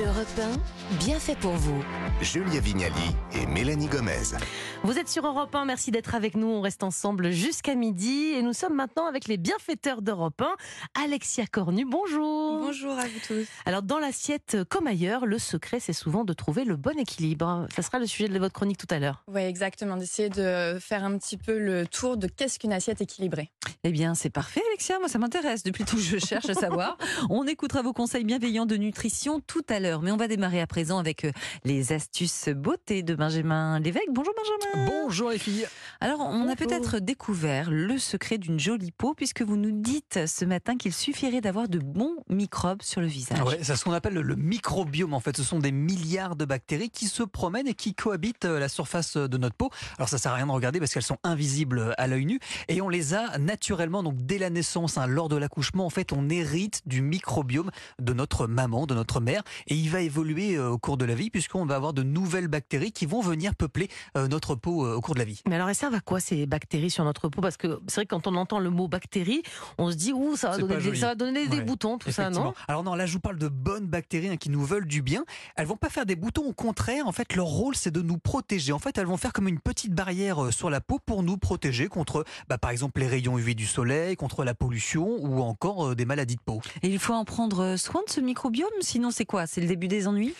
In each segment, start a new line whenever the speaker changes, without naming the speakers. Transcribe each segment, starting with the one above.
Europe 1, bien fait pour vous.
Julia Vignali et Mélanie Gomez.
Vous êtes sur Europe 1, merci d'être avec nous. On reste ensemble jusqu'à midi et nous sommes maintenant avec les bienfaiteurs d'Europe 1. Alexia Cornu, bonjour.
Bonjour à vous tous.
Alors dans l'assiette comme ailleurs, le secret c'est souvent de trouver le bon équilibre. Ça sera le sujet de votre chronique tout à l'heure.
Oui, exactement, d'essayer de faire un petit peu le tour de qu'est-ce qu'une assiette équilibrée.
Eh bien, c'est parfait, Alexia. Moi, ça m'intéresse. Depuis tout, je cherche à savoir. On écoutera vos conseils bienveillants de nutrition tout à l'heure. Mais on va démarrer à présent avec euh, les astuces beauté de Benjamin Lévesque. Bonjour, Benjamin.
Bonjour les filles.
Alors, on a peut-être découvert le secret d'une jolie peau puisque vous nous dites ce matin qu'il suffirait d'avoir de bons microbes sur le visage.
Ouais, c'est ce qu'on appelle le, microbiome. En fait, ce sont des milliards de bactéries qui se promènent et qui cohabitent euh, la surface de notre peau. Alors, ça sert à rien de regarder parce qu'elles sont invisibles à l'œil nu et on les a naturellement. Donc, dès la naissance, hein, lors de l'accouchement, en fait, on hérite du microbiome de notre maman, de notre mère, et il va évoluer euh, au cours de la vie puisqu'on va avoir de nouvelles bactéries qui vont venir peupler euh, notre peau euh, au cours de la vie.
Mais alors elles servent à quoi ces bactéries sur notre peau? Parce que c'est vrai que quand on entend le mot bactérie, on se dit ouh ça va donner, des,
joli.
ça va donner des
Ouais,
boutons tout ça non?
Alors non, là je vous parle de bonnes bactéries hein, qui nous veulent du bien. Elles vont pas faire des boutons, au contraire, en fait leur rôle c'est de nous protéger. En fait elles vont faire comme une petite barrière sur la peau pour nous protéger contre bah, par exemple les rayons UV du soleil, contre la pollution ou encore euh, des maladies de peau.
Et il faut en prendre soin de ce microbiome, sinon c'est quoi? Le début des ennuis?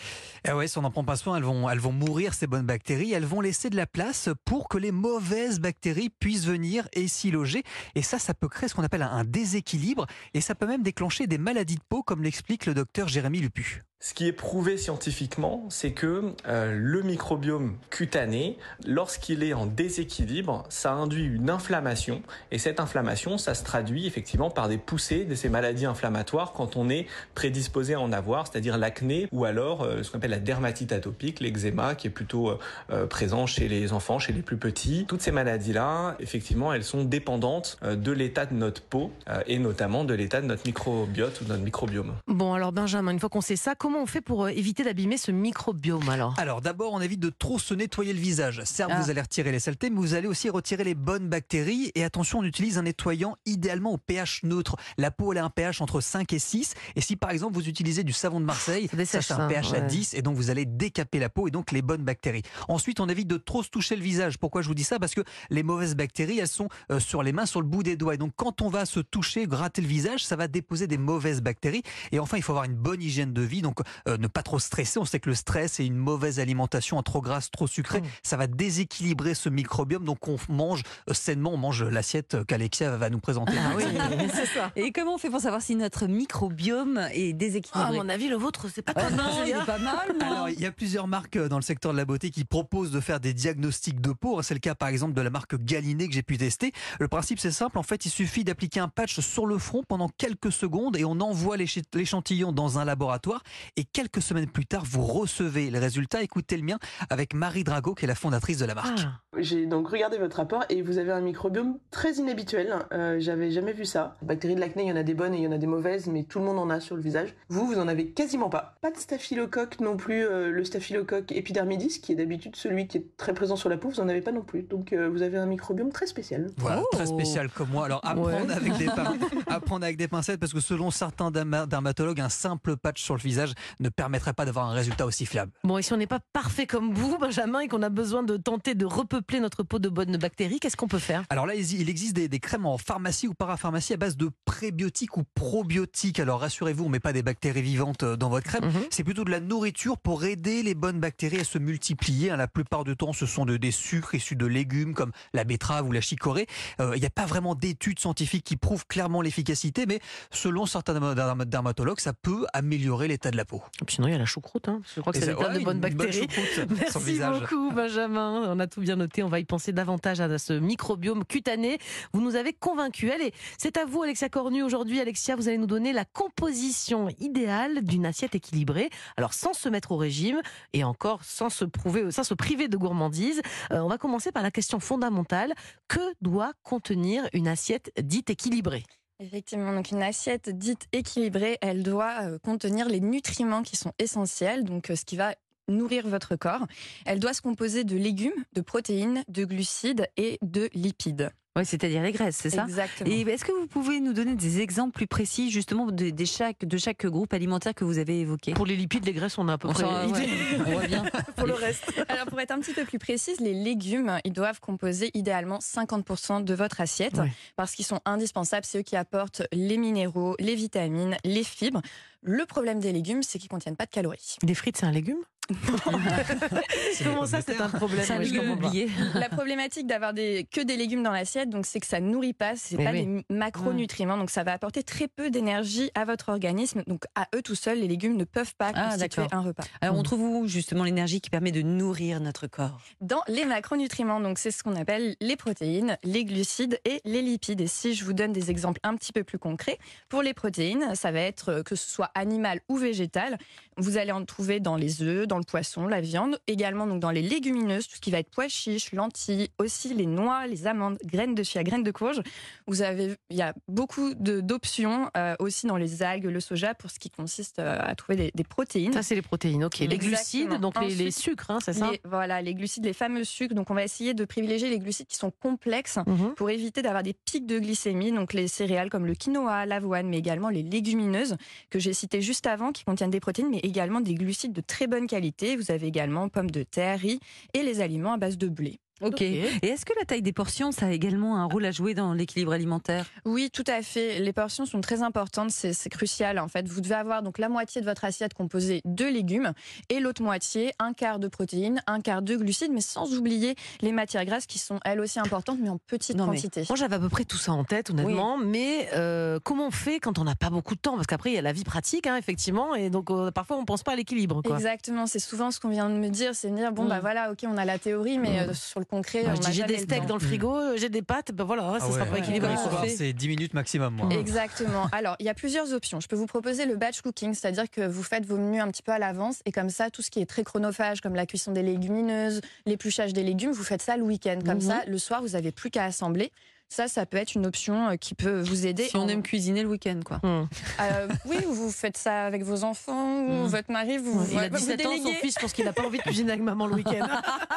Et ouais, si on n'en prend pas soin, elles vont, elles vont mourir ces bonnes bactéries. Elles vont laisser de la place pour que les mauvaises bactéries puissent venir et s'y loger. Et ça, ça peut créer ce qu'on appelle un, un déséquilibre et ça peut même déclencher des maladies de peau, comme l'explique le docteur Jérémy Lupu.
Ce qui est prouvé scientifiquement, c'est que euh, le microbiome cutané, lorsqu'il est en déséquilibre, ça induit une inflammation. Et cette inflammation, ça se traduit effectivement par des poussées de ces maladies inflammatoires quand on est prédisposé à en avoir, c'est-à-dire l'acné ou alors euh, ce qu'on appelle la dermatite atopique, l'eczéma, qui est plutôt euh, présent chez les enfants, chez les plus petits. Toutes ces maladies-là, effectivement, elles sont dépendantes de l'état de notre peau et notamment de l'état de notre microbiote ou de notre microbiome.
Bon alors Benjamin, une fois qu'on sait ça, comment on fait pour euh, éviter d'abîmer ce microbiome alors?
Alors d'abord, on évite de trop se nettoyer le visage. Certes,
Ah.
vous allez retirer les saletés, mais vous allez aussi retirer les bonnes bactéries. Et attention, on utilise un nettoyant idéalement au pH neutre. La peau, elle a un pH entre 5 et 6. Et si par exemple vous utilisez du savon de Marseille,
Ça
c'est un
ça,
pH à
ouais.
10 et donc vous allez décaper la peau et donc les bonnes bactéries. Ensuite, on évite de trop se toucher le visage. Pourquoi je vous dis ça? Parce que les mauvaises bactéries, elles sont euh, sur les mains, sur le bout des doigts. Et donc quand on va se toucher, gratter le visage, ça va déposer des mauvaises bactéries. Et enfin, il faut avoir une bonne hygiène de vie. Donc euh, ne pas trop stresser. On sait que le stress et une mauvaise alimentation, un trop grasse, trop sucrée,
Mm.
ça va déséquilibrer ce microbiome. Donc on mange euh, sainement, on mange l'assiette euh, qu'Alexia va nous présenter.
Ah oui, c'est ça.
Et comment on fait pour savoir si notre microbiome est
Ah, à
déséquilibré
mon avis, le vôtre, c'est pas
Ah
très
non,
mal.
il est pas mal.
Alors, il y a plusieurs marques dans le secteur de la beauté qui proposent de faire des diagnostics de peau. C'est le cas, par exemple, de la marque Galiné que j'ai pu tester. Le principe, c'est simple. En fait, il suffit d'appliquer un patch sur le front pendant quelques secondes et on envoie l'échantillon dans un laboratoire. Et quelques semaines plus tard, vous recevez les résultats. Écoutez le mien avec Marie Drago, qui est la fondatrice de la marque.
Ah.
J'ai donc regardé votre rapport et vous avez un microbiome très inhabituel. Euh, J'avais jamais vu ça. Bactéries de l'acné, il y en a des bonnes et il y en a des mauvaises, mais tout le monde en a sur le visage. Vous, vous en avez quasiment pas. Pas de staphylocoque non plus, euh, le staphylocoque epidermidis, qui est d'habitude celui qui est très présent sur la peau, vous en avez pas non plus. Donc euh, vous avez un microbiome très spécial.
Voilà,
Oh.
très spécial comme moi. Alors apprendre,
Ouais.
avec des apprendre avec des pincettes parce que selon certains derma- dermatologues, un simple patch sur le visage ne permettrait pas d'avoir un résultat aussi fiable.
Bon, et si on n'est pas parfait comme vous, Benjamin, et qu'on a besoin de tenter de repeupler notre peau de bonnes bactéries, qu'est-ce qu'on peut faire?
Alors là, il existe des, des crèmes en pharmacie ou parapharmacie à base de prébiotiques ou probiotiques. Alors rassurez-vous, on met pas des bactéries vivantes euh, dans votre crème.
Mhm.
C'est plutôt de la nourriture pour aider les bonnes bactéries à se multiplier. hein. La plupart du temps, ce sont de, des sucres issus de légumes comme la betterave ou la chicorée. Euh, Il n'y a pas vraiment d'études scientifiques qui prouvent clairement l'efficacité, mais selon certains derma- dermatologues, ça peut améliorer l'état de la peau.
Et puis Sinon, il y a la choucroute. Hein. Je crois que
ça- ouais,
de bonnes
bonne
bactéries. Merci beaucoup, Benjamin. On a tout bien noté. On va y penser davantage à ce microbiome cutané. Vous nous avez convaincus. Allez, c'est à vous, Alexia Cornu. Aujourd'hui, Alexia, vous allez nous donner la composition idéale d'une assiette équilibrée. Alors, sans se mettre au régime et encore sans se, prouver, sans se priver de gourmandise. Euh, on va commencer par la question fondamentale. Que doit contenir une assiette dite équilibrée?
Effectivement, donc une assiette dite équilibrée, elle doit euh, contenir les nutriments qui sont essentiels, donc euh, ce qui va nourrir votre corps. Elle doit se composer de légumes, de protéines, de glucides et de lipides.
Ouais, c'est-à-dire les graisses, c'est ça?
Exactement.
Et est-ce que vous pouvez nous donner des exemples plus précis justement de, de chaque, de chaque groupe alimentaire que vous avez évoqué?
Pour les lipides, les graisses, on a à peu
On
près
s'en-
idée.
ouais, on voit bien.
Pour le reste.
Alors pour être un petit peu plus précise, les légumes, ils doivent composer idéalement 50% de votre assiette
Ouais.
parce qu'ils sont indispensables, c'est eux qui apportent les minéraux, les vitamines, les fibres. Le problème des légumes, c'est qu'ils contiennent pas de calories.
Des frites, c'est un légume? Comment ça, c'est un problème
Ça, oublié.
La problématique d'avoir des, que des légumes dans l'assiette, donc c'est que ça nourrit pas, c'est pas
oui.
des macronutriments, donc ça va apporter très peu d'énergie à votre organisme. Donc à eux tout seuls, les légumes ne peuvent pas
Ah,
constituer un repas.
Alors on trouve où justement l'énergie qui permet de nourrir notre corps?
Dans les macronutriments, donc c'est ce qu'on appelle les protéines, les glucides et les lipides. Et si je vous donne des exemples un petit peu plus concrets, pour les protéines, ça va être euh, que ce soit animal ou végétal. Vous allez en trouver dans les œufs, dans le poisson, la viande, également donc dans les légumineuses, tout ce qui va être pois chiches, lentilles, aussi les noix, les amandes, graines de chia, graines de courge. Vous avez, il y a beaucoup d'options euh, aussi dans les algues, le soja, pour ce qui consiste euh, à trouver des, des protéines.
Ça, c'est les protéines, ok. Les
Exactement.
glucides, donc les, les sucres, hein, c'est ça?
Les- voilà, les glucides, les fameux sucres. Donc, on va essayer de privilégier les glucides qui sont complexes
Mhm.
pour éviter d'avoir des pics de glycémie. Donc, les céréales comme le quinoa, l'avoine, mais également les légumineuses que j'ai citées juste avant, qui contiennent des protéines, mais également des glucides de très bonne qualité. Vous avez également pommes de terre, riz et les aliments à base de blé.
Ok. Et est-ce que la taille des portions, ça a également un rôle à jouer dans l'équilibre alimentaire?
Oui, tout à fait. Les portions sont très importantes, c'est c'est crucial en fait. Vous devez avoir donc la moitié de votre assiette composée de légumes et l'autre moitié un quart de protéines, un quart de glucides, mais sans oublier les matières grasses qui sont elles aussi importantes, mais en petite
Non,
quantité.
Moi, j'avais à peu près tout ça en tête, honnêtement. Mais euh, comment on fait quand on n'a pas beaucoup de temps? Parce qu'après, il y a la vie pratique, hein, effectivement. Et donc, euh, parfois, on pense pas à l'équilibre. quoi.
Exactement, c'est souvent ce qu'on vient de me dire, c'est de dire bon
Mm.
bah voilà, ok, on a la théorie, mais euh, sur le concret,
Moi,
on
je
n'a
dis, j'ai des steaks dans le frigo, euh, j'ai des pâtes, ben voilà, ça
Ah
sera pas équilibré.
c'est 10 minutes maximum. Moi.
Exactement. Alors, il y a plusieurs options. Je peux vous proposer le batch cooking, c'est-à-dire que vous faites vos menus un petit peu à l'avance et comme ça, tout ce qui est très chronophage, comme la cuisson des légumineuses, l'épluchage des légumes, vous faites ça le week-end. Comme
Mhm.
ça, le soir, vous n'avez plus qu'à assembler. Ça, ça peut être une option euh, qui peut vous aider.
Si on
en-
aime cuisiner le week-end, quoi.
Hum.
Euh, oui, ou vous faites ça avec vos enfants ou
Mhm.
votre mari. Vous,
Il a
vous
17 ans, son fils, je pense qu'il n'a pas envie de cuisiner avec maman le week-end.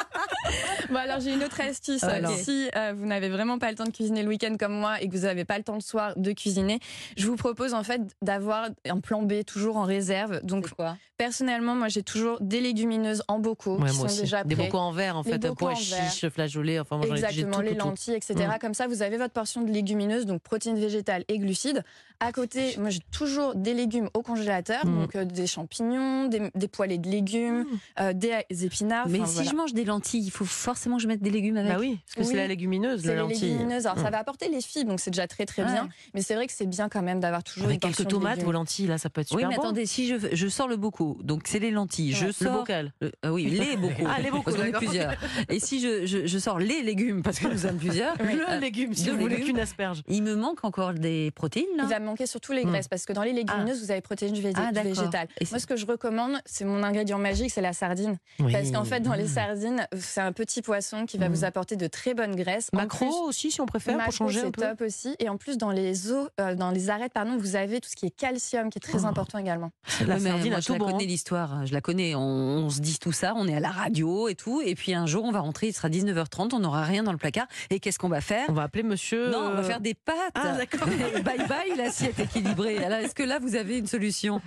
Bon, alors j'ai une autre astuce.
Alors.
Si euh, vous n'avez vraiment pas le temps de cuisiner le week-end comme moi et que vous n'avez pas le temps le soir de cuisiner, je vous propose en fait d'avoir un plan B toujours en réserve. Donc
quoi?
personnellement, moi j'ai toujours des légumineuses en bocaux
Ouais,
qui
moi
sont
aussi.
déjà
Des
prêts.
bocaux en verre, en fait,
bocaux
pois
en verre.
chiches, flageolets, enfin, moi, j'en ai- j'ai
Exactement,
tout,
les
tout, tout.
lentilles, etc.
Mm.
Comme ça, vous avez votre portion de légumineuses, donc protéines végétales et glucides. À côté, moi j'ai toujours des légumes au congélateur,
Mm.
donc euh, des champignons, des, des poêlés de légumes, euh, des, épinards.
Mais si
voilà.
je mange des lentilles, il faut forcément que je mette des légumes avec.
Bah oui, parce que c'est la légumineuse,
C'est
la
les
lentille.
légumineuses. Alors,
Mm.
ça va apporter les fibres, donc c'est déjà très très
Ouais.
bien. Mais c'est vrai que c'est bien quand même d'avoir toujours
Avec
une
quelques tomates, vos lentilles, là, ça peut être super
Oui, mais
bon.
attendez, si je, je sors le bocaux, donc c'est les lentilles, je
Le
sors.
bocal.
le- ah oui, les bocaux.
Ah, les bocaux,
Parce est
d'accord.
plusieurs. Et si je, je, je sors les légumes, parce que nous sommes plusieurs,
Le
euh,
légume, si
deux
vous voulez
légumes.
qu'une asperge.
il me manque encore des protéines, là.
Il va me manquer surtout les graisses parce que dans les légumineuses, vous avez protéines végé-
Ah, d'accord.
végétales.
Et
Moi, ce que je recommande, c'est mon ingrédient magique, c'est la sardine. Parce qu'en fait, dans les sardines, c'est un petit poisson qui va
Mm.
vous apporter de très bonnes graisses.
Macro
plus,
aussi, si on préfère,
macro,
pour changer un
c'est
peu.
top aussi. Et en plus, dans les os, euh, dans les arêtes, pardon, vous avez tout ce qui est calcium, qui est très
Oh.
important également.
La
mais
sardine
moi,
a
je la
bon.
connais
hein.
l'histoire, je la connais. On, on se dit tout ça, on est à la radio et tout, et puis un jour on va rentrer, il sera 19h30, on n'aura rien dans le placard. Et qu'est-ce qu'on va faire?
On va appeler monsieur.
Non, on va
euh,
faire des pâtes.
Ah, d'accord.
bye bye l'assiette équilibrée. Alors est-ce que là vous avez une solution?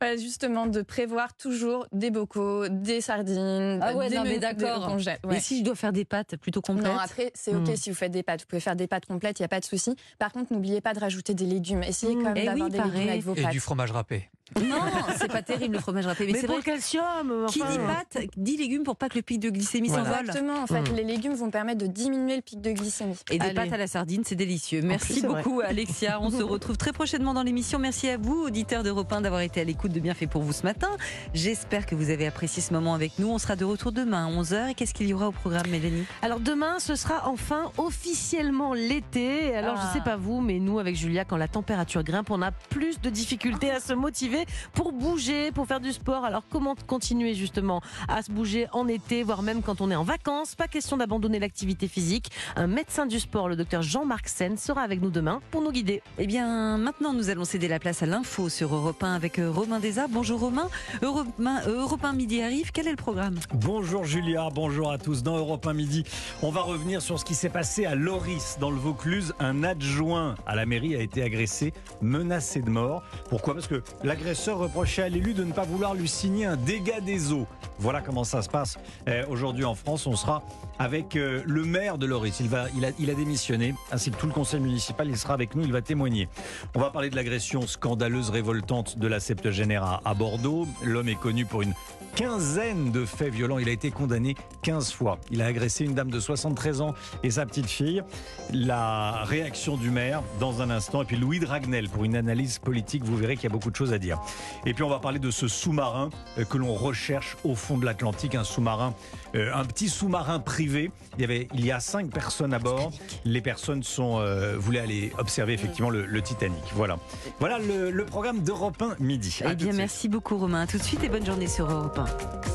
Voilà, justement, de prévoir toujours des bocaux, des sardines,
Ah ouais,
des
non, mais d'accord.
des congés.
Et
Ouais.
si je dois faire des pâtes plutôt complètes?
Non, après, c'est OK
Mm.
si vous faites des pâtes. Vous pouvez faire des pâtes complètes, il n'y a pas de souci. Par contre, n'oubliez pas de rajouter des légumes. Essayez
Mm.
quand même
Eh
d'avoir
oui,
des
pareil.
légumes avec vos
Et
pâtes.
du fromage râpé.
Non, c'est pas terrible le fromage râpé. Mais,
Mais
c'est
pour
vrai.
le calcium.
Qui dit pâtes, dit légumes pour pas que le pic de glycémie
Voilà.
s'envole.
Exactement, en fait,
Mm.
les légumes vont permettre de diminuer le pic de glycémie.
Et des
Allez.
pâtes à la sardine, c'est délicieux. Merci
plus, c'est vrai.
beaucoup, Alexia. On se retrouve très prochainement dans l'émission. Merci à vous, auditeurs d'Europe 1, d'avoir été à l'écoute de Bienfait pour vous ce matin. J'espère que vous avez apprécié ce moment avec nous. On sera de retour demain à 11h. Et qu'est-ce qu'il y aura au programme, Mélanie?
Alors demain, ce sera enfin officiellement l'été. Alors
Ah.
je sais pas vous, mais nous avec Julia, quand la température grimpe, on a plus de difficultés à se motiver motivé pour bouger, pour faire du sport. Alors comment continuer justement à se bouger en été, voire même quand on est en vacances? Pas question d'abandonner l'activité physique. Un médecin du sport, le docteur Jean-Marc Sen, sera avec nous demain pour nous guider.
Eh bien, maintenant, nous allons céder la place à l'info sur Europe 1 avec euh, Romain Desarts. Bonjour Romain. Europe 1, euh, Europe 1 Midi arrive. Quel est le programme?
Bonjour Julia, bonjour à tous. Dans Europe 1 Midi, on va revenir sur ce qui s'est passé à Loris, dans le Vaucluse. Un adjoint à la mairie a été agressé, menacé de mort. Pourquoi? Parce que l'agresseur reprochait à l'élu de ne pas vouloir lui signer un dégât des eaux. Voilà comment ça se passe euh, aujourd'hui en France. On sera avec euh, le maire de Loris. Il, va, il, a, démissionné, ainsi que tout le conseil municipal. Il sera avec nous, il va témoigner. On va parler de l'agression scandaleuse, révoltante de la septuagénaire à Bordeaux. L'homme est connu pour une quinzaine de faits violents. Il a été condamné 15 fois. Il a agressé une dame de 73 ans et sa petite fille. La réaction du maire dans un instant. Et puis Louis Dragnel pour une analyse politique. Vous verrez qu'il y a beaucoup de choses à dire. Et puis on va parler de ce sous-marin euh, que l'on recherche au fond de l'Atlantique. Un sous-marin, euh, un petit sous-marin privé. Il y, avait, il y a cinq personnes à bord. Les personnes sont, euh, voulaient aller observer effectivement le, le Titanic. Voilà. Voilà le, le programme d'Europe 1 midi.
Eh bien, merci beaucoup Romain. À tout de suite et bonne journée sur Europe 1.